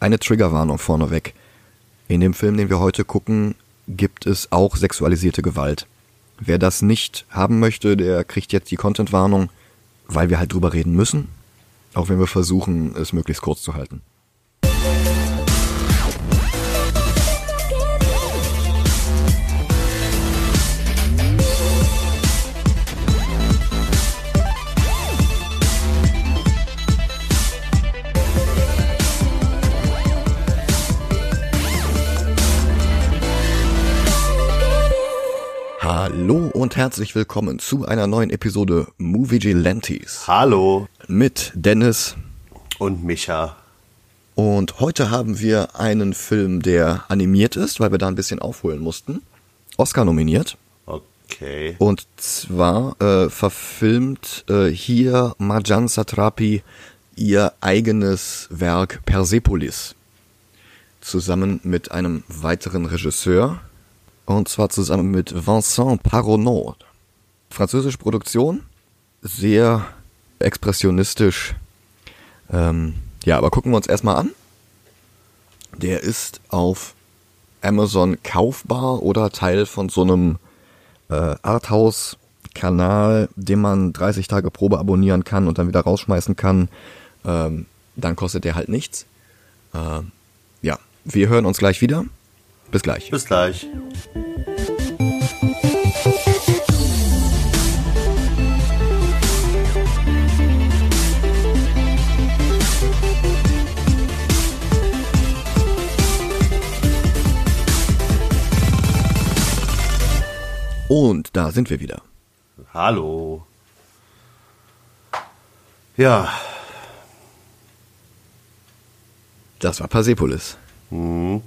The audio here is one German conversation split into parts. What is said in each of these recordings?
Eine Triggerwarnung vorneweg. In dem Film, den wir heute gucken, gibt es auch sexualisierte Gewalt. Wer das nicht haben möchte, der kriegt jetzt die Contentwarnung, weil wir halt drüber reden müssen, auch wenn wir versuchen, es möglichst kurz zu halten. Hallo und herzlich willkommen zu einer neuen Episode Movie Gelantes. Hallo. Mit Dennis. Und Micha. Und heute haben wir einen Film, der animiert ist, weil wir da ein bisschen aufholen mussten. Oscar nominiert. Okay. Und zwar äh, verfilmt äh, hier Marjan Satrapi ihr eigenes Werk Persepolis. Zusammen mit einem weiteren Regisseur, und zwar zusammen mit Vincent Paronot. Französische Produktion, sehr expressionistisch. Ähm, ja, aber gucken wir uns erstmal an. Der ist auf Amazon kaufbar oder Teil von so einem äh, Arthouse-Kanal, den man 30 Tage Probe abonnieren kann und dann wieder rausschmeißen kann. Ähm, dann kostet der halt nichts. Ähm, ja, wir hören uns gleich wieder. Bis gleich. Bis gleich. Und da sind wir wieder. Hallo. Ja. Das war Persepolis. Hm.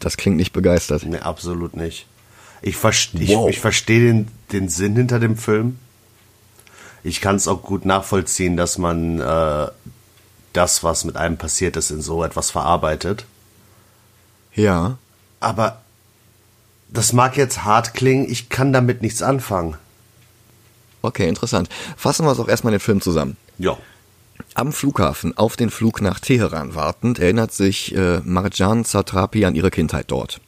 Das klingt nicht begeistert. Nee, absolut nicht. Ich, verste Wow. ich, ich verstehe den, den Sinn hinter dem Film. Ich kann es auch gut nachvollziehen, dass man äh, das, was mit einem passiert ist, in so etwas verarbeitet. Ja. Aber das mag jetzt hart klingen, ich kann damit nichts anfangen. Okay, interessant. Fassen wir es auch erstmal den Film zusammen. Ja. Am Flughafen auf den Flug nach Teheran wartend erinnert sich äh, Marjan Satrapi an ihre Kindheit dort.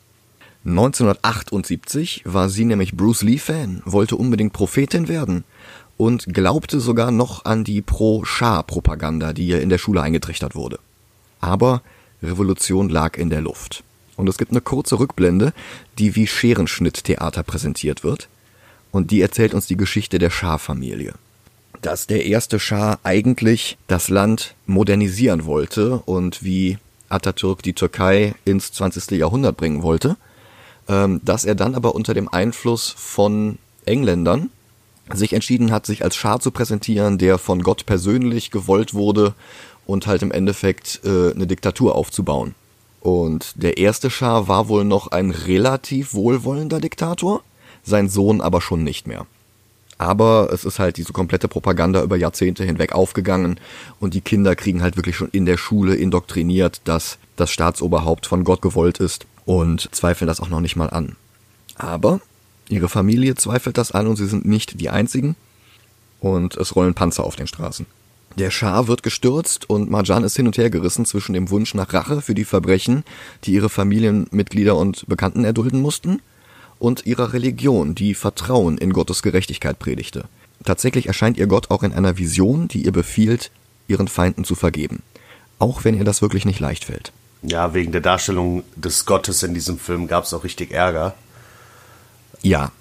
1978 war sie nämlich Bruce Lee-Fan, wollte unbedingt Prophetin werden und glaubte sogar noch an die Pro-Schah-Propaganda, die ihr in der Schule eingetrichtert wurde. Aber Revolution lag in der Luft. Und es gibt eine kurze Rückblende, die wie Scherenschnitt-Theater präsentiert wird. Und die erzählt uns die Geschichte der Schah-Familie dass der erste Schah eigentlich das Land modernisieren wollte und wie Atatürk die Türkei ins 20. Jahrhundert bringen wollte, ähm, dass er dann aber unter dem Einfluss von Engländern sich entschieden hat, sich als Schah zu präsentieren, der von Gott persönlich gewollt wurde und halt im Endeffekt äh, eine Diktatur aufzubauen. Und der erste Schah war wohl noch ein relativ wohlwollender Diktator, sein Sohn aber schon nicht mehr. Aber es ist halt diese komplette Propaganda über Jahrzehnte hinweg aufgegangen und die Kinder kriegen halt wirklich schon in der Schule indoktriniert, dass das Staatsoberhaupt von Gott gewollt ist und zweifeln das auch noch nicht mal an. Aber ihre Familie zweifelt das an und sie sind nicht die einzigen und es rollen Panzer auf den Straßen. Der Schah wird gestürzt und Marjan ist hin und her gerissen zwischen dem Wunsch nach Rache für die Verbrechen, die ihre Familienmitglieder und Bekannten erdulden mussten, und ihrer Religion, die Vertrauen in Gottes Gerechtigkeit predigte. Tatsächlich erscheint ihr Gott auch in einer Vision, die ihr befiehlt, ihren Feinden zu vergeben. Auch wenn ihr das wirklich nicht leicht fällt. Ja, wegen der Darstellung des Gottes in diesem Film gab es auch richtig Ärger. Ja,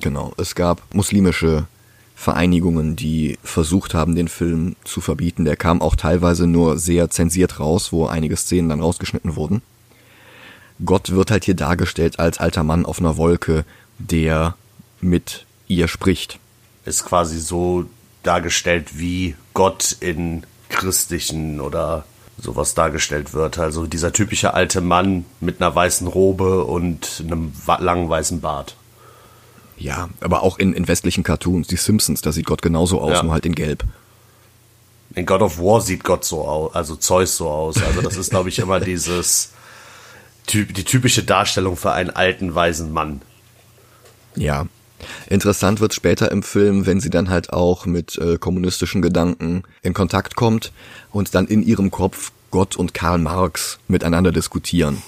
genau. Es gab muslimische Vereinigungen, die versucht haben, den Film zu verbieten. Der kam auch teilweise nur sehr zensiert raus, wo einige Szenen dann rausgeschnitten wurden. Gott wird halt hier dargestellt als alter Mann auf einer Wolke, der mit ihr spricht. Ist quasi so dargestellt, wie Gott in christlichen oder sowas dargestellt wird. Also dieser typische alte Mann mit einer weißen Robe und einem langen weißen Bart. Ja, aber auch in, in westlichen Cartoons, die Simpsons, da sieht Gott genauso aus, Ja. nur halt in Gelb. In God of War sieht Gott so aus, also Zeus so aus. Also das ist, glaube ich, immer dieses die typische Darstellung für einen alten weisen Mann. Ja. Interessant wird später im Film, wenn sie dann halt auch mit äh, kommunistischen Gedanken in Kontakt kommt und dann in ihrem Kopf Gott und Karl Marx miteinander diskutieren.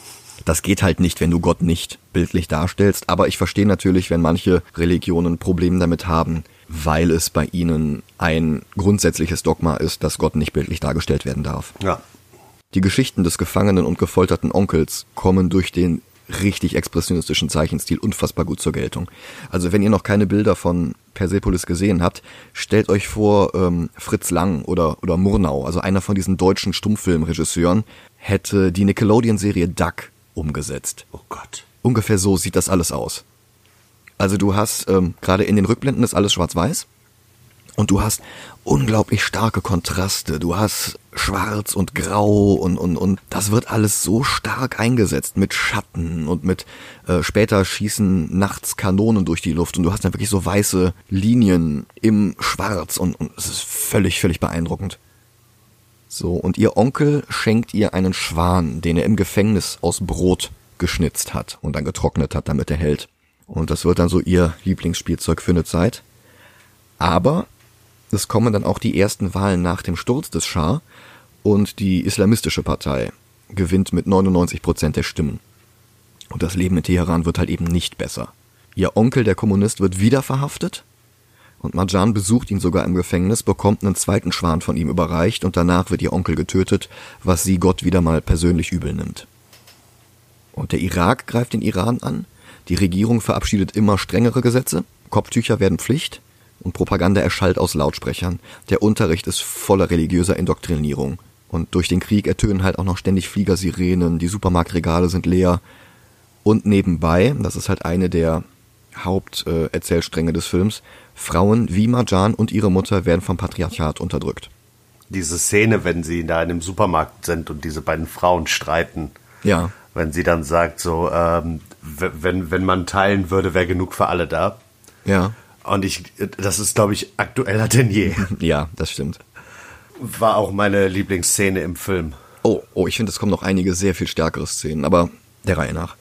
Das geht halt nicht, wenn du Gott nicht bildlich darstellst, aber ich verstehe natürlich, wenn manche Religionen Probleme damit haben, weil es bei ihnen ein grundsätzliches Dogma ist, dass Gott nicht bildlich dargestellt werden darf. Ja. Die Geschichten des gefangenen und gefolterten Onkels kommen durch den richtig expressionistischen Zeichenstil unfassbar gut zur Geltung. Also wenn ihr noch keine Bilder von Persepolis gesehen habt, stellt euch vor, ähm, Fritz Lang oder, oder Murnau, also einer von diesen deutschen Stummfilmregisseuren, hätte die Nickelodeon-Serie Duck umgesetzt. Oh Gott. Ungefähr so sieht das alles aus. Also du hast, ähm, gerade in den Rückblenden ist alles schwarz-weiß. Und du hast unglaublich starke Kontraste. Du hast schwarz und grau und, und, und das wird alles so stark eingesetzt mit Schatten und mit äh, später schießen nachts Kanonen durch die Luft und du hast dann wirklich so weiße Linien im Schwarz und, und es ist völlig, völlig beeindruckend. So, und ihr Onkel schenkt ihr einen Schwan, den er im Gefängnis aus Brot geschnitzt hat und dann getrocknet hat, damit er hält. Und das wird dann so ihr Lieblingsspielzeug für eine Zeit. Aber es kommen dann auch die ersten Wahlen nach dem Sturz des Schah und die islamistische Partei gewinnt mit 99 Prozent der Stimmen. Und das Leben in Teheran wird halt eben nicht besser. Ihr Onkel, der Kommunist, wird wieder verhaftet und Marjan besucht ihn sogar im Gefängnis, bekommt einen zweiten Schwan von ihm überreicht und danach wird ihr Onkel getötet, was sie Gott wieder mal persönlich übel nimmt. Und der Irak greift den Iran an, die Regierung verabschiedet immer strengere Gesetze, Kopftücher werden Pflicht und Propaganda erschallt aus Lautsprechern. Der Unterricht ist voller religiöser Indoktrinierung. Und durch den Krieg ertönen halt auch noch ständig Fliegersirenen, die Supermarktregale sind leer. Und nebenbei, das ist halt eine der Haupterzählstränge äh, des Films, Frauen wie Marjan und ihre Mutter werden vom Patriarchat unterdrückt. Diese Szene, wenn sie da in einem Supermarkt sind und diese beiden Frauen streiten. Ja. Wenn sie dann sagt, so, ähm, wenn, wenn man teilen würde, wäre genug für alle da. Ja. Und ich, das ist, glaube ich, aktueller denn je. Ja, das stimmt. War auch meine Lieblingsszene im Film. Oh, oh, ich finde, es kommen noch einige sehr viel stärkere Szenen, aber der Reihe nach.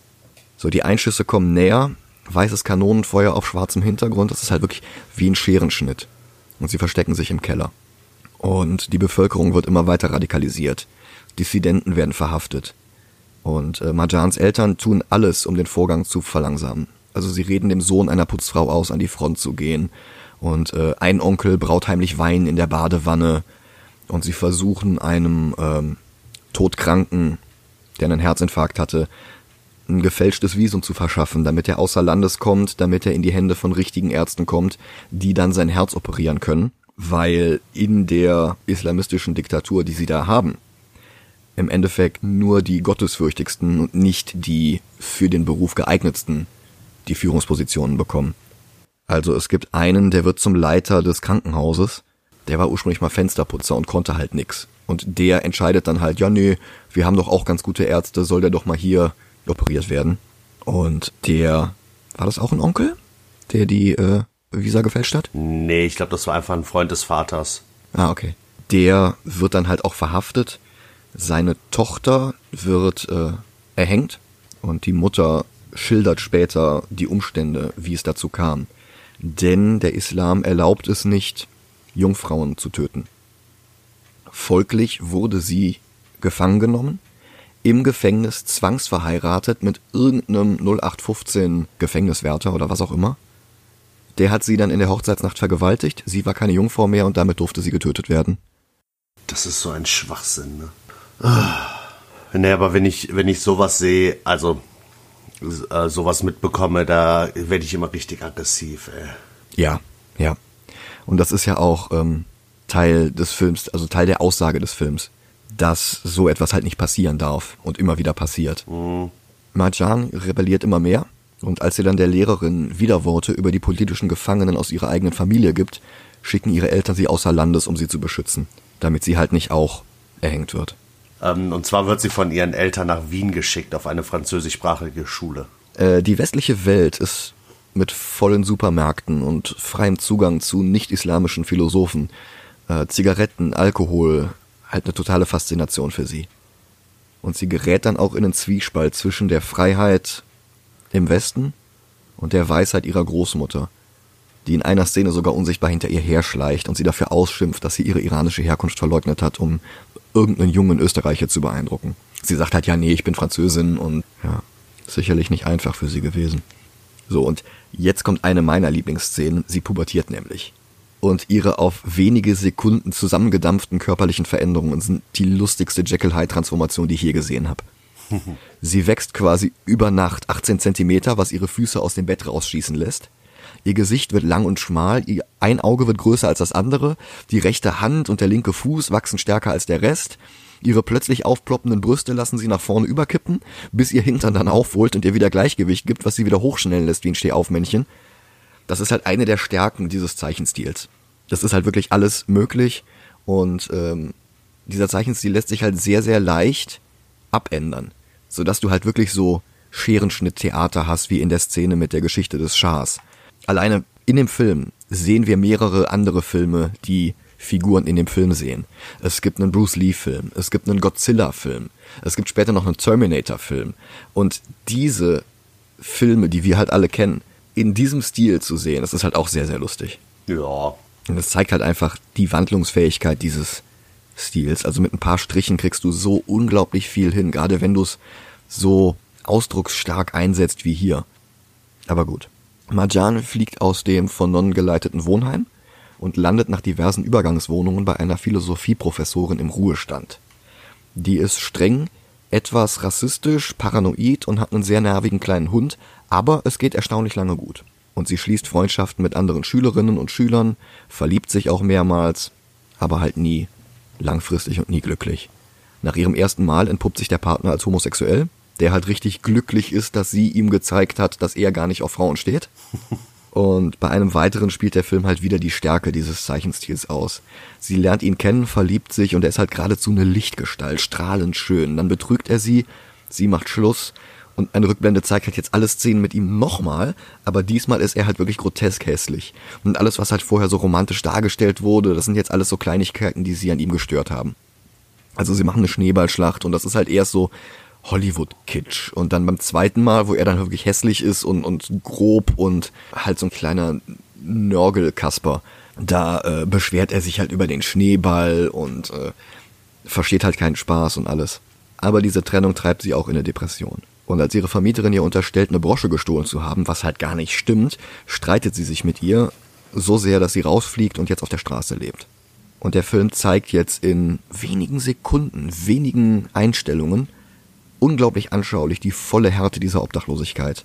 So, die Einschüsse kommen näher, weißes Kanonenfeuer auf schwarzem Hintergrund, das ist halt wirklich wie ein Scherenschnitt. Und sie verstecken sich im Keller. Und die Bevölkerung wird immer weiter radikalisiert. Dissidenten werden verhaftet. Und äh, Marjans Eltern tun alles, um den Vorgang zu verlangsamen. Also sie reden dem Sohn einer Putzfrau aus, an die Front zu gehen. Und äh, ein Onkel braut heimlich Wein in der Badewanne. Und sie versuchen einem ähm, Todkranken, der einen Herzinfarkt hatte, ein gefälschtes Visum zu verschaffen, damit er außer Landes kommt, damit er in die Hände von richtigen Ärzten kommt, die dann sein Herz operieren können, weil in der islamistischen Diktatur, die sie da haben, im Endeffekt nur die gottesfürchtigsten und nicht die für den Beruf geeignetsten die Führungspositionen bekommen. Also es gibt einen, der wird zum Leiter des Krankenhauses, der war ursprünglich mal Fensterputzer und konnte halt nix. Und der entscheidet dann halt, ja nee, wir haben doch auch ganz gute Ärzte, soll der doch mal hier operiert werden. Und der, war das auch ein Onkel, der die äh, Visa gefälscht hat? Nee, ich glaube, das war einfach ein Freund des Vaters. Ah, okay. Der wird dann halt auch verhaftet. Seine Tochter wird äh, erhängt und die Mutter schildert später die Umstände, wie es dazu kam. Denn der Islam erlaubt es nicht, Jungfrauen zu töten. Folglich wurde sie gefangen genommen, im Gefängnis zwangsverheiratet mit irgendeinem 0815 Gefängniswärter oder was auch immer. Der hat sie dann in der Hochzeitsnacht vergewaltigt, sie war keine Jungfrau mehr und damit durfte sie getötet werden. Das ist so ein Schwachsinn, ne? Ah. Nee, aber wenn ich, wenn ich sowas sehe, also äh, sowas mitbekomme, da werde ich immer richtig aggressiv, ey. Ja, ja. Und das ist ja auch ähm, Teil des Films, also Teil der Aussage des Films, dass so etwas halt nicht passieren darf und immer wieder passiert. Mhm. Marjan rebelliert immer mehr und als sie dann der Lehrerin Widerworte über die politischen Gefangenen aus ihrer eigenen Familie gibt, schicken ihre Eltern sie außer Landes, um sie zu beschützen, damit sie halt nicht auch erhängt wird. Ähm, und zwar wird sie von ihren Eltern nach Wien geschickt, auf eine französischsprachige Schule. Äh, die westliche Welt ist mit vollen Supermärkten und freiem Zugang zu nicht-islamischen Philosophen, äh, Zigaretten, Alkohol, halt eine totale Faszination für sie. Und sie gerät dann auch in einen Zwiespalt zwischen der Freiheit im Westen und der Weisheit ihrer Großmutter, die in einer Szene sogar unsichtbar hinter ihr herschleicht und sie dafür ausschimpft, dass sie ihre iranische Herkunft verleugnet hat, um irgendeinen jungen Österreicher zu beeindrucken. Sie sagt halt, ja, nee, ich bin Französin und ja, sicherlich nicht einfach für sie gewesen. So, und jetzt kommt eine meiner Lieblingsszenen. Sie pubertiert nämlich. Und ihre auf wenige Sekunden zusammengedampften körperlichen Veränderungen sind die lustigste Jekyll Hyde Transformation, die ich je gesehen habe. Sie wächst quasi über Nacht 18 Zentimeter, was ihre Füße aus dem Bett rausschießen lässt. Ihr Gesicht wird lang und schmal, ihr ein Auge wird größer als das andere, die rechte Hand und der linke Fuß wachsen stärker als der Rest. Ihre plötzlich aufploppenden Brüste lassen sie nach vorne überkippen, bis ihr Hintern dann aufholt und ihr wieder Gleichgewicht gibt, was sie wieder hochschnellen lässt wie ein Stehaufmännchen. Das ist halt eine der Stärken dieses Zeichenstils. Das ist halt wirklich alles möglich und ähm, dieser Zeichenstil lässt sich halt sehr, sehr leicht abändern, sodass du halt wirklich so Scherenschnitt-Theater hast wie in der Szene mit der Geschichte des Schahs. Alleine in dem Film sehen wir mehrere andere Filme, die Figuren in dem Film sehen. Es gibt einen Bruce Lee-Film, es gibt einen Godzilla-Film, es gibt später noch einen Terminator-Film. Und diese Filme, die wir halt alle kennen, in diesem Stil zu sehen, das ist halt auch sehr, sehr lustig. Ja. Und es zeigt halt einfach die Wandlungsfähigkeit dieses Stils. Also mit ein paar Strichen kriegst du so unglaublich viel hin, gerade wenn du es so ausdrucksstark einsetzt wie hier. Aber gut. Marjan fliegt aus dem von Nonnen geleiteten Wohnheim und landet nach diversen Übergangswohnungen bei einer Philosophieprofessorin im Ruhestand. Die ist streng, etwas rassistisch, paranoid und hat einen sehr nervigen kleinen Hund, aber es geht erstaunlich lange gut. Und sie schließt Freundschaften mit anderen Schülerinnen und Schülern, verliebt sich auch mehrmals, aber halt nie langfristig und nie glücklich. Nach ihrem ersten Mal entpuppt sich der Partner als homosexuell, der halt richtig glücklich ist, dass sie ihm gezeigt hat, dass er gar nicht auf Frauen steht. Und bei einem weiteren spielt der Film halt wieder die Stärke dieses Zeichenstils aus. Sie lernt ihn kennen, verliebt sich und er ist halt geradezu eine Lichtgestalt, strahlend schön. Dann betrügt er sie, sie macht Schluss und eine Rückblende zeigt halt jetzt alle Szenen mit ihm nochmal, aber diesmal ist er halt wirklich grotesk hässlich. Und alles, was halt vorher so romantisch dargestellt wurde, das sind jetzt alles so Kleinigkeiten, die sie an ihm gestört haben. Also sie machen eine Schneeballschlacht und das ist halt erst so, Hollywood-Kitsch. Und dann beim zweiten Mal, wo er dann wirklich hässlich ist und, und grob und halt so ein kleiner Nörgelkasper, da äh, beschwert er sich halt über den Schneeball und äh, versteht halt keinen Spaß und alles. Aber diese Trennung treibt sie auch in eine Depression. Und als ihre Vermieterin ihr unterstellt, eine Brosche gestohlen zu haben, was halt gar nicht stimmt, streitet sie sich mit ihr so sehr, dass sie rausfliegt und jetzt auf der Straße lebt. Und der Film zeigt jetzt in wenigen Sekunden, wenigen Einstellungen, unglaublich anschaulich die volle Härte dieser Obdachlosigkeit.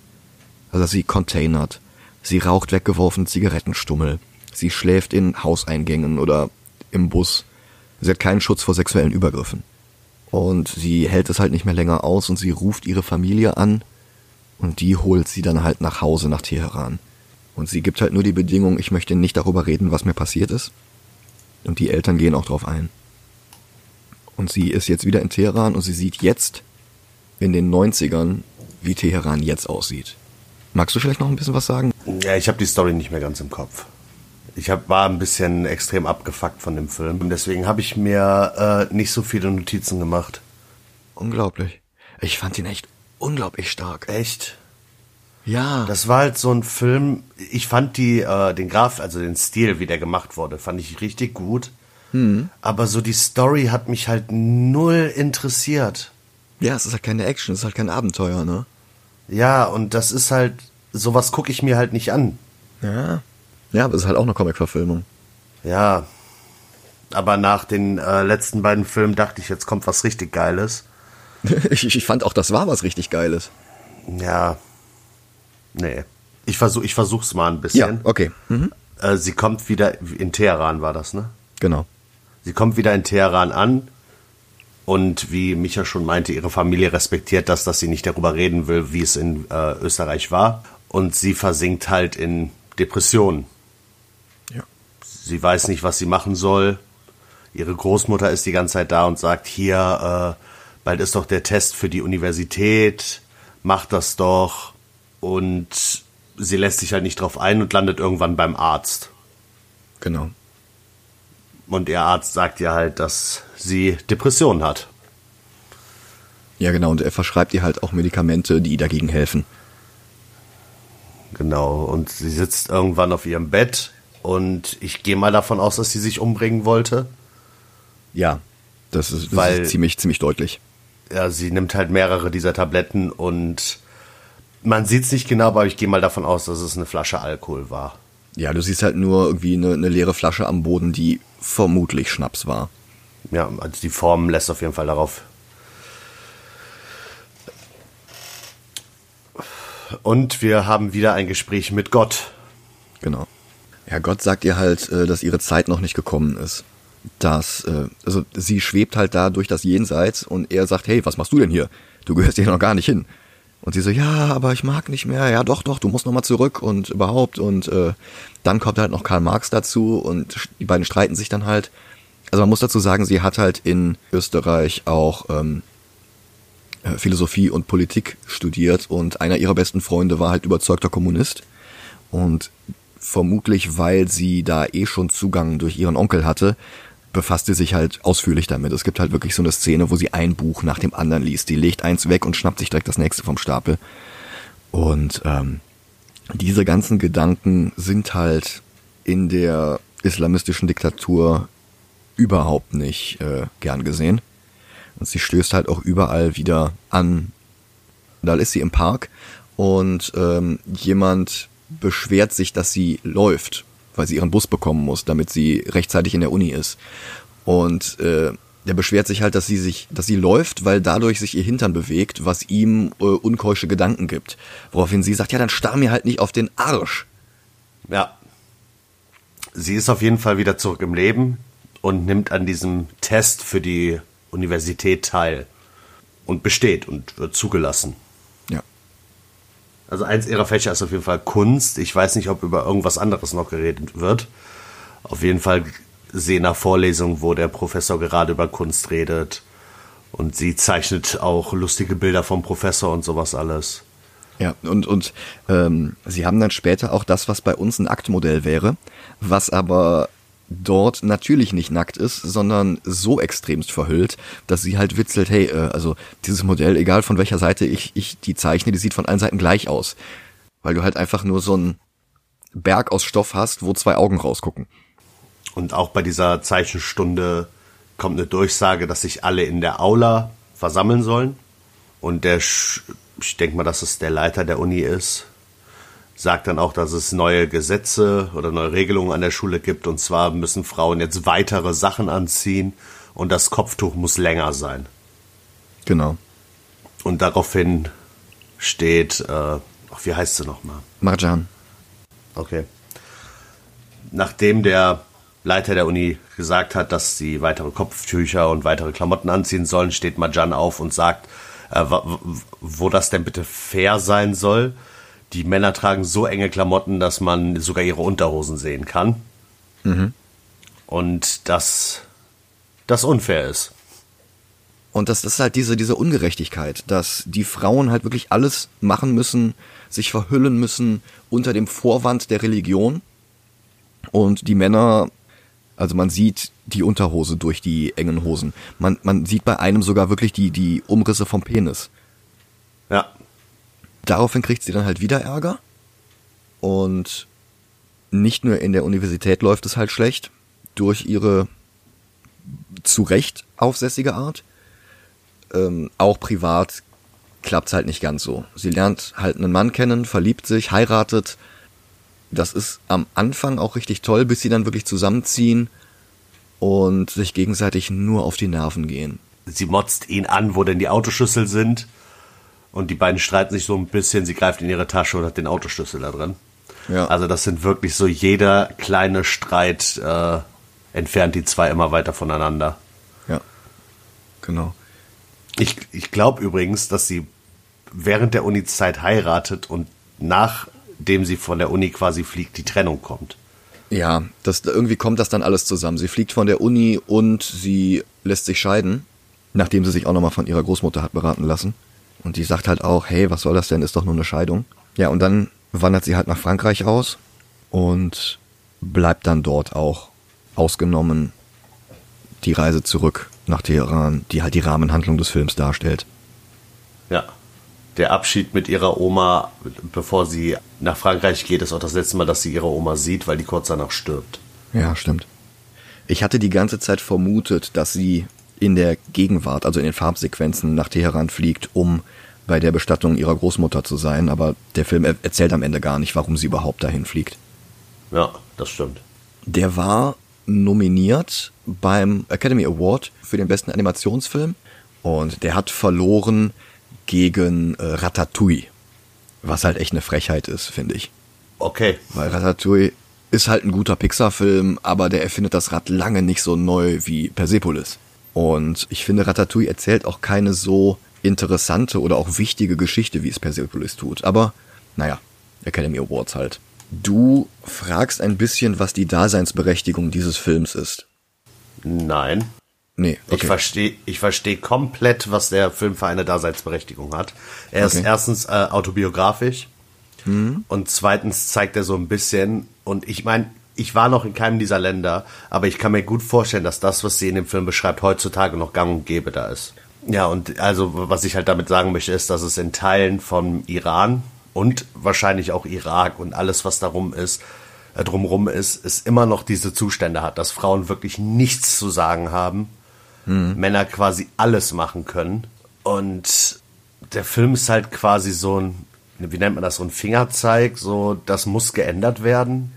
Also sie containert, sie raucht weggeworfen Zigarettenstummel, sie schläft in Hauseingängen oder im Bus. Sie hat keinen Schutz vor sexuellen Übergriffen. Und sie hält es halt nicht mehr länger aus und sie ruft ihre Familie an und die holt sie dann halt nach Hause nach Teheran. Und sie gibt halt nur die Bedingung, ich möchte nicht darüber reden, was mir passiert ist. Und die Eltern gehen auch drauf ein. Und sie ist jetzt wieder in Teheran und sie sieht jetzt, in den 90ern, wie Teheran jetzt aussieht. Magst du vielleicht noch ein bisschen was sagen? Ja, ich habe die Story nicht mehr ganz im Kopf. Ich hab, war ein bisschen extrem abgefuckt von dem Film. Und deswegen habe ich mir äh, nicht so viele Notizen gemacht. Unglaublich. Ich fand ihn echt unglaublich stark. Echt? Ja. Das war halt so ein Film. Ich fand die, äh, den Graf, also den Stil, wie der gemacht wurde, fand ich richtig gut. Hm. Aber so die Story hat mich halt null interessiert. Ja, es ist halt keine Action, es ist halt kein Abenteuer, ne? Ja, und das ist halt, sowas gucke ich mir halt nicht an. Ja. Ja, aber es ist halt auch eine Comic-Verfilmung. Ja. Aber nach den äh, letzten beiden Filmen dachte ich, jetzt kommt was richtig Geiles. ich, ich fand auch, das war was richtig Geiles. Ja. Nee. Ich versuch, ich versuch's mal ein bisschen. Ja, okay. Mhm. Äh, sie kommt wieder, in Teheran war das, ne? Genau. Sie kommt wieder in Teheran an und wie Micha schon meinte, ihre Familie respektiert das, dass sie nicht darüber reden will, wie es in äh, Österreich war. Und sie versinkt halt in Depressionen. Ja. Sie weiß nicht, was sie machen soll. Ihre Großmutter ist die ganze Zeit da und sagt, hier, äh, bald ist doch der Test für die Universität, mach das doch. Und sie lässt sich halt nicht drauf ein und landet irgendwann beim Arzt. Genau. Und ihr Arzt sagt ihr halt, dass sie Depressionen hat. Ja, genau. Und er verschreibt ihr halt auch Medikamente, die dagegen helfen. Genau, und sie sitzt irgendwann auf ihrem Bett und ich gehe mal davon aus, dass sie sich umbringen wollte. Ja, das ist, das Weil- ist ziemlich, ziemlich deutlich. Ja, sie nimmt halt mehrere dieser Tabletten und man sieht es nicht genau, aber ich gehe mal davon aus, dass es eine Flasche Alkohol war. Ja, du siehst halt nur irgendwie eine, eine leere Flasche am Boden, die vermutlich Schnaps war. Ja, also die Form lässt auf jeden Fall darauf. Und wir haben wieder ein Gespräch mit Gott. Genau. Ja, Gott sagt ihr halt, äh, dass ihre Zeit noch nicht gekommen ist. Dass, äh, also sie schwebt halt da durch das Jenseits und er sagt, hey, was machst du denn hier? Du gehörst hier noch gar nicht hin. Und sie so, ja, aber ich mag nicht mehr. Ja, doch, doch, du musst noch mal zurück und überhaupt. Und äh, dann kommt halt noch Karl Marx dazu und die beiden streiten sich dann halt. Also man muss dazu sagen, sie hat halt in Österreich auch ähm, äh, Philosophie und Politik studiert und einer ihrer besten Freunde war halt überzeugter Kommunist. Und vermutlich, weil sie da eh schon Zugang durch ihren Onkel hatte, befasst sie sich halt ausführlich damit. Es gibt halt wirklich so eine Szene, wo sie ein Buch nach dem anderen liest. Die legt eins weg und schnappt sich direkt das nächste vom Stapel. Und ähm, diese ganzen Gedanken sind halt in der islamistischen Diktatur überhaupt nicht äh, gern gesehen. Und sie stößt halt auch überall wieder an. Da ist sie im Park und ähm, jemand beschwert sich, dass sie läuft, weil sie ihren Bus bekommen muss, damit sie rechtzeitig in der Uni ist. Und äh, der beschwert sich halt, dass sie sich, dass sie läuft, weil dadurch sich ihr Hintern bewegt, was ihm äh, unkeusche Gedanken gibt. Woraufhin sie sagt, ja, dann starr mir halt nicht auf den Arsch. Ja. Sie ist auf jeden Fall wieder zurück im Leben und nimmt an diesem Test für die Universität teil. Und besteht und wird zugelassen. Ja. Also eins ihrer Fächer ist auf jeden Fall Kunst. Ich weiß nicht, ob über irgendwas anderes noch geredet wird. Auf jeden Fall sehe nach Vorlesungen, wo der Professor gerade über Kunst redet. Und sie zeichnet auch lustige Bilder vom Professor und sowas alles. Ja, und, und ähm, sie haben dann später auch das, was bei uns ein Aktmodell wäre, was aber dort natürlich nicht nackt ist, sondern so extremst verhüllt, dass sie halt witzelt, hey, äh, also dieses Modell, egal von welcher Seite ich, ich die zeichne, die sieht von allen Seiten gleich aus. Weil du halt einfach nur so einen Berg aus Stoff hast, wo zwei Augen rausgucken. Und auch bei dieser Zeichenstunde kommt eine Durchsage, dass sich alle in der Aula versammeln sollen. Und der, ich denke mal, dass es der Leiter der Uni ist, sagt dann auch, dass es neue Gesetze oder neue Regelungen an der Schule gibt. Und zwar müssen Frauen jetzt weitere Sachen anziehen und das Kopftuch muss länger sein. Genau. Und daraufhin steht, äh, ach, wie heißt sie nochmal? Marjan. Okay. Nachdem der Leiter der Uni gesagt hat, dass sie weitere Kopftücher und weitere Klamotten anziehen sollen, steht Marjan auf und sagt, äh, wo das denn bitte fair sein soll. Die Männer tragen so enge Klamotten, dass man sogar ihre Unterhosen sehen kann. Und dass das unfair ist. Und das ist halt diese, diese Ungerechtigkeit, dass die Frauen halt wirklich alles machen müssen, sich verhüllen müssen unter dem Vorwand der Religion. Und die Männer, also man sieht die Unterhose durch die engen Hosen. Man, man sieht bei einem sogar wirklich die, die Umrisse vom Penis. Daraufhin kriegt sie dann halt wieder Ärger. Und nicht nur in der Universität läuft es halt schlecht, durch ihre zu Recht aufsässige Art. Ähm, auch privat klappt's halt nicht ganz so. Sie lernt halt einen Mann kennen, verliebt sich, heiratet. Das ist am Anfang auch richtig toll, bis sie dann wirklich zusammenziehen und sich gegenseitig nur auf die Nerven gehen. sie motzt ihn an, wo denn die Autoschlüssel sind. Und die beiden streiten sich so ein bisschen. Sie greift in ihre Tasche und hat den Autoschlüssel da drin. Ja. Also das sind wirklich so jeder kleine Streit äh, entfernt die zwei immer weiter voneinander. Ja. Genau. Ich, ich glaube übrigens, dass sie während der Uni-Zeit heiratet und nachdem sie von der Uni quasi fliegt, die Trennung kommt. Ja, das, irgendwie kommt das dann alles zusammen. Sie fliegt von der Uni und sie lässt sich scheiden, nachdem sie sich auch nochmal von ihrer Großmutter hat beraten lassen. Und die sagt halt auch, hey, was soll das denn, ist doch nur eine Scheidung. Ja, und dann wandert sie halt nach Frankreich aus und bleibt dann dort auch ausgenommen die Reise zurück nach Teheran, die halt die Rahmenhandlung des Films darstellt. Ja. Der Abschied mit ihrer Oma, bevor sie nach Frankreich geht, ist auch das letzte Mal, dass sie ihre Oma sieht, weil die kurz danach stirbt. Ja, stimmt. Ich hatte die ganze Zeit vermutet, dass sie in der Gegenwart, also in den Farbsequenzen nach Teheran fliegt, um bei der Bestattung ihrer Großmutter zu sein, aber der Film erzählt am Ende gar nicht, warum sie überhaupt dahin fliegt. Ja, das stimmt. Der war nominiert beim Academy Award für den besten Animationsfilm und der hat verloren gegen äh, Ratatouille, was halt echt eine Frechheit ist, finde ich. Okay. Weil Ratatouille ist halt ein guter Pixar-Film, aber der erfindet das Rad lange nicht so neu wie Persepolis. Und ich finde, Ratatouille erzählt auch keine so interessante oder auch wichtige Geschichte, wie es Persepolis tut. Aber, naja, Academy Awards halt. Du fragst ein bisschen, was die Daseinsberechtigung dieses Films ist. Nein. Nee, okay. Ich verstehe ich versteh komplett, was der Film für eine Daseinsberechtigung hat. Er ist Okay. erstens äh, autobiografisch und zweitens zeigt er so ein bisschen, und ich meine, ich war noch in keinem dieser Länder, aber ich kann mir gut vorstellen, dass das, was sie in dem Film beschreibt, heutzutage noch gang und gäbe da ist. Ja, und also was ich halt damit sagen möchte, ist, dass es in Teilen vom Iran und wahrscheinlich auch Irak und alles, was darum ist, äh, drumrum ist, es immer noch diese Zustände hat, dass Frauen wirklich nichts zu sagen haben, Männer quasi alles machen können. Und der Film ist halt quasi so ein, wie nennt man das, so ein Fingerzeig, so, das muss geändert werden.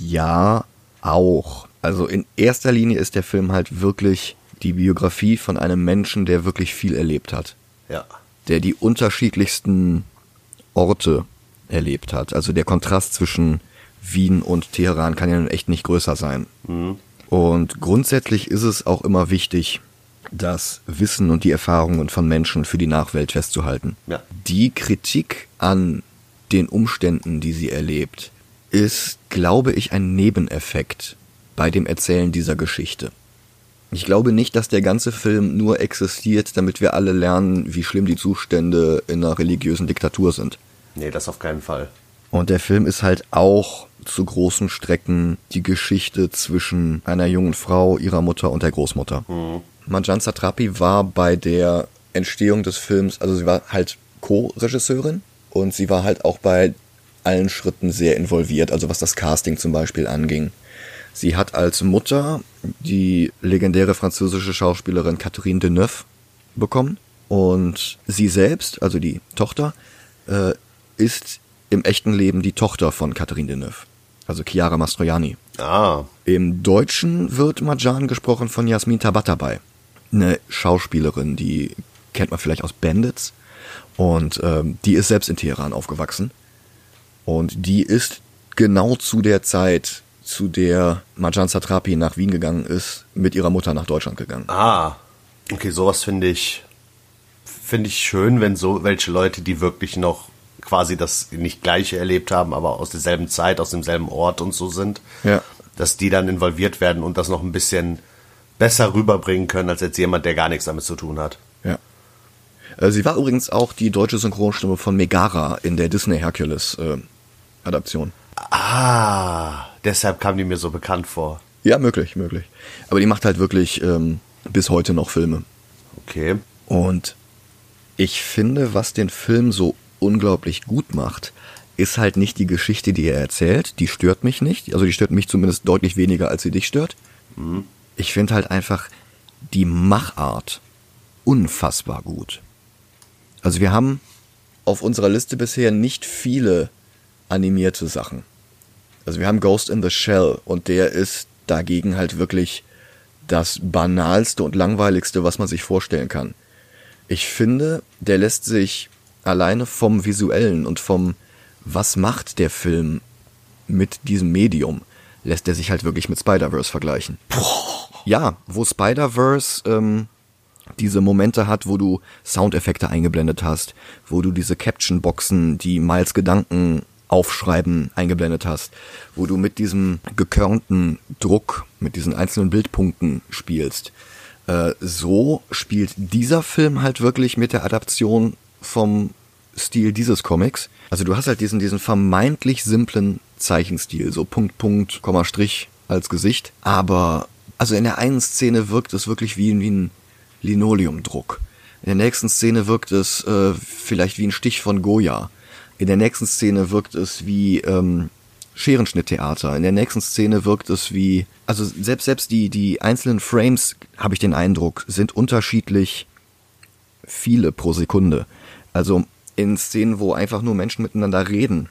Ja, auch. Also in erster Linie ist der Film halt wirklich die Biografie von einem Menschen, der wirklich viel erlebt hat. Ja. Der die unterschiedlichsten Orte erlebt hat. Also der Kontrast zwischen Wien und Teheran kann ja nun echt nicht größer sein. Und grundsätzlich ist es auch immer wichtig, das Wissen und die Erfahrungen von Menschen für die Nachwelt festzuhalten. Ja. Die Kritik an den Umständen, die sie erlebt, ist, glaube ich, ein Nebeneffekt bei dem Erzählen dieser Geschichte. Ich glaube nicht, dass der ganze Film nur existiert, damit wir alle lernen, wie schlimm die Zustände in einer religiösen Diktatur sind. Nee, das auf keinen Fall. Und der Film ist halt auch zu großen Strecken die Geschichte zwischen einer jungen Frau, ihrer Mutter und der Großmutter. Marjan Satrapi war bei der Entstehung des Films, also sie war halt Co-Regisseurin und sie war halt auch bei allen Schritten sehr involviert, also was das Casting zum Beispiel anging. Sie hat als Mutter die legendäre französische Schauspielerin Catherine Deneuve bekommen und sie selbst, also die Tochter, äh, ist im echten Leben die Tochter von Catherine Deneuve, also Chiara Mastroianni. Ah, Im Deutschen wird Marjan gesprochen von Jasmin Tabatabai, eine Schauspielerin, die kennt man vielleicht aus Bandits und ähm, die ist selbst in Teheran aufgewachsen und die ist genau zu der Zeit, zu der Marjan Satrapi nach Wien gegangen ist, mit ihrer Mutter nach Deutschland gegangen. ah. Okay, sowas finde ich, finde ich schön, wenn so welche Leute, die wirklich noch quasi das nicht gleiche erlebt haben, aber aus derselben Zeit, aus demselben Ort und so sind, Ja. dass die dann involviert werden und das noch ein bisschen besser rüberbringen können, als jetzt jemand, der gar nichts damit zu tun hat. Ja. Äh, Sie war übrigens auch die deutsche Synchronstimme von Megara in der Disney Hercules äh, Adaption. Ah, deshalb kam die mir so bekannt vor. Ja, möglich, möglich. Aber die macht halt wirklich ähm, bis heute noch Filme. Okay. Und ich finde, was den Film so unglaublich gut macht, ist halt nicht die Geschichte, die er erzählt. Die stört mich nicht. Also die stört mich zumindest deutlich weniger, als sie dich stört. Ich finde halt einfach die Machart unfassbar gut. Also wir haben auf unserer Liste bisher nicht viele animierte Sachen. Also wir haben Ghost in the Shell und der ist dagegen halt wirklich das banalste und langweiligste, was man sich vorstellen kann. Ich finde, der lässt sich alleine vom visuellen und vom was macht der Film mit diesem Medium, lässt er sich halt wirklich mit Spider-Verse vergleichen. Ja, wo Spider-Verse ähm, diese Momente hat, wo du Soundeffekte eingeblendet hast, wo du diese Caption-Boxen, die Miles Gedanken aufschreiben, eingeblendet hast, wo du mit diesem gekörnten Druck, mit diesen einzelnen Bildpunkten spielst. Äh, so spielt dieser Film halt wirklich mit der Adaption vom Stil dieses Comics. Also du hast halt diesen, diesen vermeintlich simplen Zeichenstil, so Punkt, Punkt, Komma, Strich als Gesicht. Aber also in der einen Szene wirkt es wirklich wie, wie ein Linoleumdruck. In der nächsten Szene wirkt es äh, vielleicht wie ein Stich von Goya. In der nächsten Szene wirkt es wie ähm, Scherenschnitttheater. In der nächsten Szene wirkt es wie, also selbst selbst die die einzelnen Frames, habe ich den Eindruck, sind unterschiedlich viele pro Sekunde. Also in Szenen, wo einfach nur Menschen miteinander reden,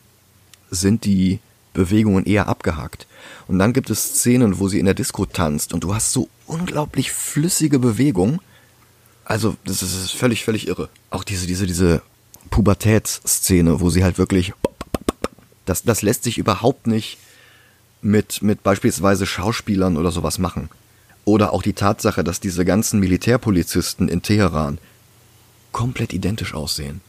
sind die Bewegungen eher abgehackt. Und dann gibt es Szenen, wo sie in der Disco tanzt und du hast so unglaublich flüssige Bewegung. Also, das ist völlig, völlig irre. Auch diese, diese, diese Pubertätsszene, wo sie halt wirklich, das, das lässt sich überhaupt nicht mit, mit beispielsweise Schauspielern oder sowas machen. Oder auch die Tatsache, dass diese ganzen Militärpolizisten in Teheran komplett identisch aussehen.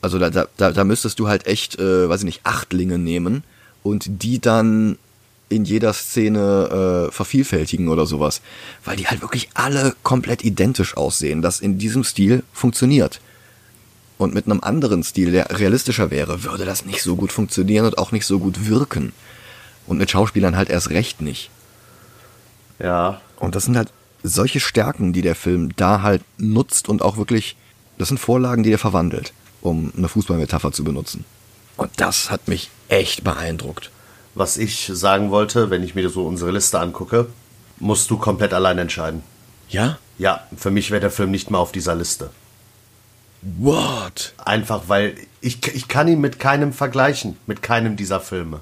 Also da, da, da müsstest du halt echt, äh, weiß ich nicht, Achtlinge nehmen und die dann in jeder Szene äh, vervielfältigen oder sowas. Weil die halt wirklich alle komplett identisch aussehen, das in diesem Stil funktioniert. Und mit einem anderen Stil, der realistischer wäre, würde das nicht so gut funktionieren und auch nicht so gut wirken. Und mit Schauspielern halt erst recht nicht. Ja. Und das sind halt solche Stärken, die der Film da halt nutzt und auch wirklich, das sind Vorlagen, die er verwandelt, um eine Fußballmetapher zu benutzen. Und das hat mich echt beeindruckt. Was ich sagen wollte, wenn ich mir so unsere Liste angucke, musst du komplett allein entscheiden. Ja? Ja, für mich wäre der Film nicht mal auf dieser Liste. What? Einfach weil ich, ich kann ihn mit keinem vergleichen, mit keinem dieser Filme.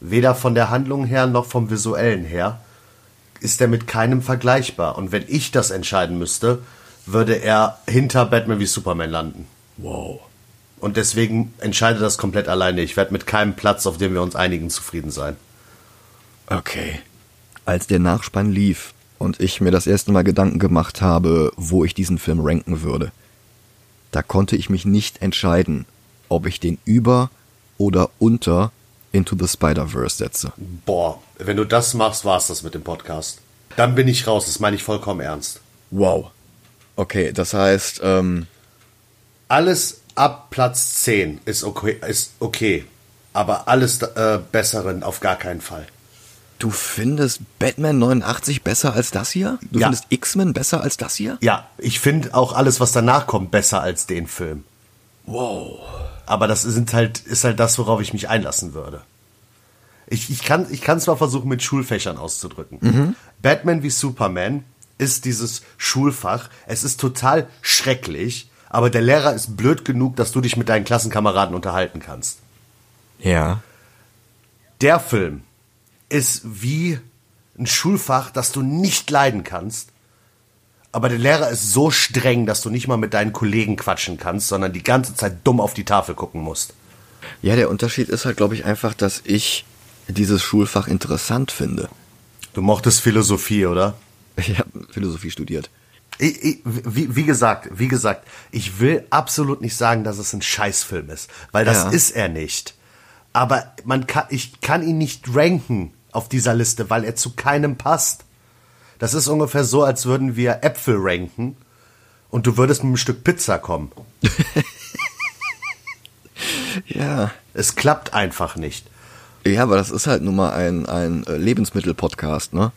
Weder von der Handlung her noch vom visuellen her ist er mit keinem vergleichbar. Und wenn ich das entscheiden müsste, würde er hinter Batman wie Superman landen. Wow. Und deswegen entscheide das komplett alleine. Ich werde mit keinem Platz, auf dem wir uns einigen, zufrieden sein. Okay. Als der Nachspann lief und ich mir das erste Mal Gedanken gemacht habe, wo ich diesen Film ranken würde, da konnte ich mich nicht entscheiden, ob ich den über oder unter Into the Spider-Verse setze. Boah, wenn du das machst, war's das mit dem Podcast. Dann bin ich raus, das meine ich vollkommen ernst. Wow. Okay, das heißt, ähm, Alles ab Platz 10 ist okay, ist okay. aber alles äh, Besseren auf gar keinen Fall. Du findest Batman 89 besser als das hier? Du Ja. findest X-Men besser als das hier? Ja, ich finde auch alles, was danach kommt, besser als den Film. Wow. Aber das sind halt, ist halt das, worauf ich mich einlassen würde. Ich, ich kann ich kann zwar versuchen, mit Schulfächern auszudrücken. Batman wie Superman ist dieses Schulfach. Es ist total schrecklich, aber der Lehrer ist blöd genug, dass du dich mit deinen Klassenkameraden unterhalten kannst. Ja. Der Film ist wie ein Schulfach, das du nicht leiden kannst. Aber der Lehrer ist so streng, dass du nicht mal mit deinen Kollegen quatschen kannst, sondern die ganze Zeit dumm auf die Tafel gucken musst. Ja, der Unterschied ist halt, glaube ich, einfach, dass ich dieses Schulfach interessant finde. Du mochtest Philosophie, oder? Ich habe Philosophie studiert. Ich, ich, wie, wie gesagt, wie gesagt, ich will absolut nicht sagen, dass es ein Scheißfilm ist, weil das Ja. ist er nicht. Aber man kann, ich kann ihn nicht ranken auf dieser Liste, weil er zu keinem passt. Das ist ungefähr so, als würden wir Äpfel ranken und du würdest mit einem Stück Pizza kommen. Ja. Es klappt einfach nicht. Ja, aber das ist halt nun mal ein, ein äh, Lebensmittel-Podcast, ne?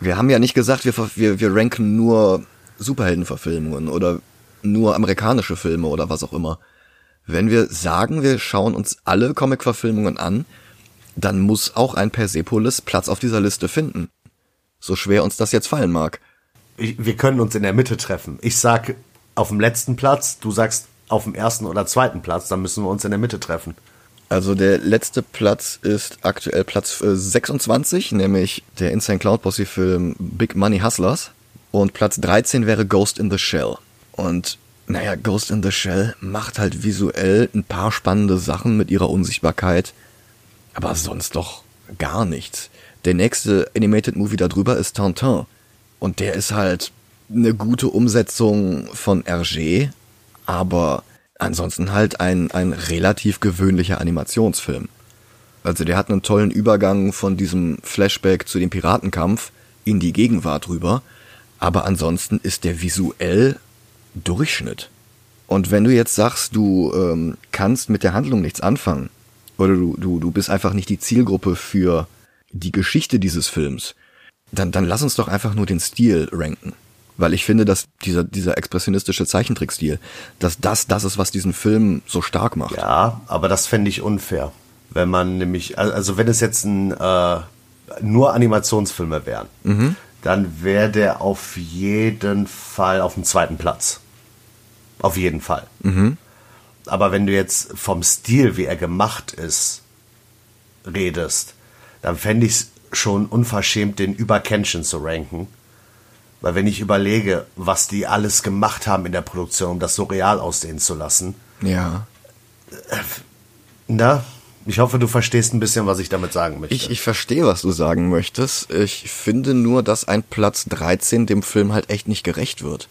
Wir haben ja nicht gesagt, wir, wir, wir ranken nur Superheldenverfilmungen oder nur amerikanische Filme oder was auch immer. Wenn wir sagen, wir schauen uns alle Comic-Verfilmungen an, dann muss auch ein Persepolis Platz auf dieser Liste finden. So schwer uns das jetzt fallen mag. Wir können uns in der Mitte treffen. Ich sag auf dem letzten Platz, du sagst auf dem ersten oder zweiten Platz, dann müssen wir uns in der Mitte treffen. Also der letzte Platz ist aktuell Platz äh, 26, nämlich der Insane Cloud Posse Film Big Money Hustlers. Und Platz 13 wäre Ghost in the Shell. Und naja, Ghost in the Shell macht halt visuell ein paar spannende Sachen mit ihrer Unsichtbarkeit, aber sonst doch gar nichts. Der nächste Animated Movie darüber ist Tintin. Und der ist halt eine gute Umsetzung von Hergé, aber ansonsten halt ein, ein relativ gewöhnlicher Animationsfilm. Also der hat einen tollen Übergang von diesem Flashback zu dem Piratenkampf in die Gegenwart rüber, aber ansonsten ist der visuell Durchschnitt. Und wenn du jetzt sagst, du ähm, kannst mit der Handlung nichts anfangen, oder du, du, du bist einfach nicht die Zielgruppe für die Geschichte dieses Films, dann, dann lass uns doch einfach nur den Stil ranken. Weil ich finde, dass dieser, dieser expressionistische Zeichentrickstil, dass das das ist, was diesen Film so stark macht. Ja, aber das fände ich unfair. Wenn man nämlich, also wenn es jetzt ein, äh, nur Animationsfilme wären, mhm. Dann wäre der auf jeden Fall auf dem zweiten Platz. Auf jeden Fall. Mhm. Aber wenn du jetzt vom Stil, wie er gemacht ist, redest, dann fände ich es schon unverschämt, den über Kenshin zu ranken. Weil wenn ich überlege, was die alles gemacht haben in der Produktion, um das so real aussehen zu lassen. Ja. Äh, na, ich hoffe, du verstehst ein bisschen, was ich damit sagen möchte. Ich, ich verstehe, was du sagen möchtest. Ich finde nur, dass ein Platz 13 dem Film halt echt nicht gerecht wird.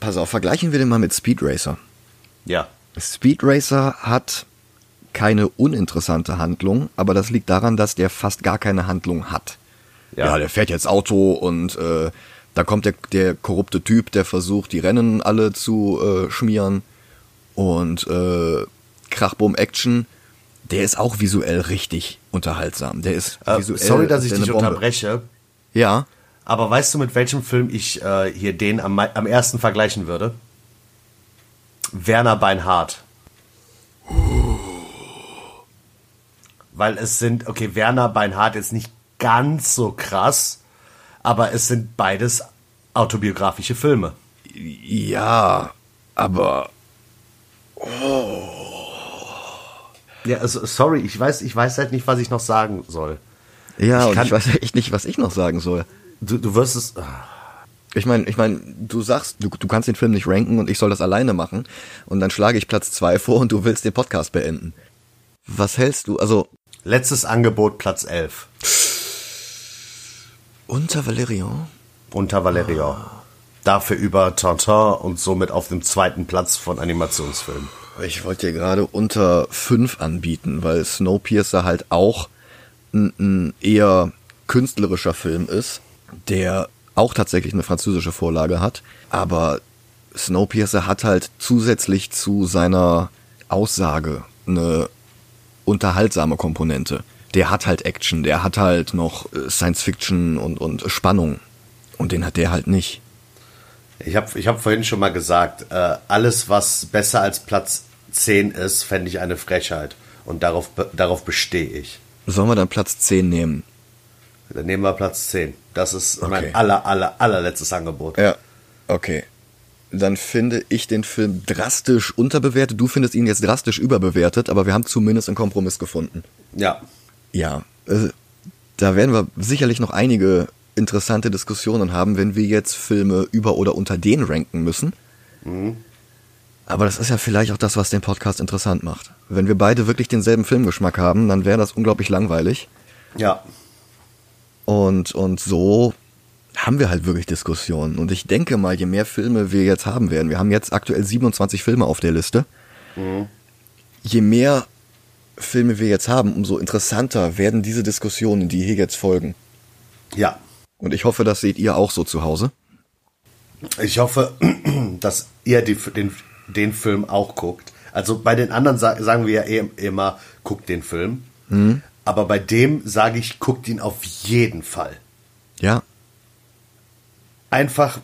Pass auf, vergleichen wir den mal mit Speed Racer. Ja. Speed Racer hat keine uninteressante Handlung, aber das liegt daran, dass der fast gar keine Handlung hat. Ja, ja der fährt jetzt Auto und äh, da kommt der, der korrupte Typ, der versucht, die Rennen alle zu äh, schmieren. Und äh, Krachbum Action, der ist auch visuell richtig unterhaltsam. Der ist äh, visuell. Sorry, dass ich dich Bombe. unterbreche. Ja. Aber weißt du, mit welchem Film ich äh, hier den am, am ersten vergleichen würde? Werner Beinhardt. Weil es sind, okay, Werner Beinhardt ist nicht ganz so krass, aber es sind beides autobiografische Filme. Ja, aber. Oh. Ja, also, sorry, ich weiß, ich weiß halt nicht, was ich noch sagen soll. Ja, ich und kann, ich weiß echt nicht, was ich noch sagen soll. Du, du wirst es. Ich meine, ich meine, du sagst, du, du kannst den Film nicht ranken und ich soll das alleine machen. Und dann schlage ich Platz zwei vor und du willst den Podcast beenden. Was hältst du? Also. Letztes Angebot Platz 11. Unter Valerian? Unter Valerian. Dafür über Tintin und somit auf dem zweiten Platz von Animationsfilmen. Ich wollte dir gerade unter 5 anbieten, weil Snowpiercer halt auch ein, ein eher künstlerischer Film ist, der auch tatsächlich eine französische Vorlage hat. Aber Snowpiercer hat halt zusätzlich zu seiner Aussage eine unterhaltsame Komponente der hat halt Action, der hat halt noch äh, Science Fiction und, und Spannung. Und den hat der halt nicht. Ich habe ich hab vorhin schon mal gesagt, äh, alles, was besser als Platz 10 ist, fände ich eine Frechheit. Und darauf, darauf bestehe ich. Sollen wir dann Platz 10 nehmen? Dann nehmen wir Platz 10. Das ist okay. mein aller, aller, allerletztes Angebot. Ja, okay. Dann finde ich den Film drastisch unterbewertet. Du findest ihn jetzt drastisch überbewertet, aber wir haben zumindest einen Kompromiss gefunden. Ja, ja, äh, da werden wir sicherlich noch einige interessante Diskussionen haben, wenn wir jetzt Filme über oder unter den ranken müssen. Mhm. Aber das ist ja vielleicht auch das, was den Podcast interessant macht. Wenn wir beide wirklich denselben Filmgeschmack haben, dann wäre das unglaublich langweilig. Ja. Und, und so haben wir halt wirklich Diskussionen. Und ich denke mal, je mehr Filme wir jetzt haben werden, wir haben jetzt aktuell 27 Filme auf der Liste, mhm. je mehr Filme wir jetzt haben, umso interessanter werden diese Diskussionen, die hier jetzt folgen. Ja. Und ich hoffe, das seht ihr auch so zu Hause. Ich hoffe, dass ihr die, den, den Film auch guckt. Also bei den anderen sagen wir ja eh immer, guckt den Film. Mhm. Aber bei dem sage ich, guckt ihn auf jeden Fall. Ja. Einfach,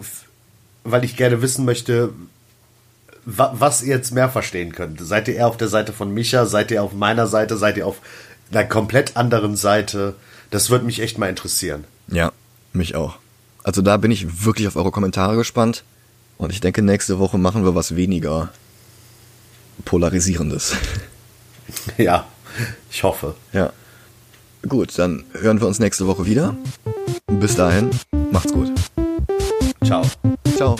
weil ich gerne wissen möchte, was ihr jetzt mehr verstehen könnt. Seid ihr eher auf der Seite von Micha? Seid ihr auf meiner Seite? Seid ihr auf einer komplett anderen Seite? Das würde mich echt mal interessieren. Ja, mich auch. Also da bin ich wirklich auf eure Kommentare gespannt. Und ich denke, nächste Woche machen wir was weniger Polarisierendes. Ja, ich hoffe. Ja. Gut, dann hören wir uns nächste Woche wieder. Bis dahin, macht's gut. Ciao. Ciao.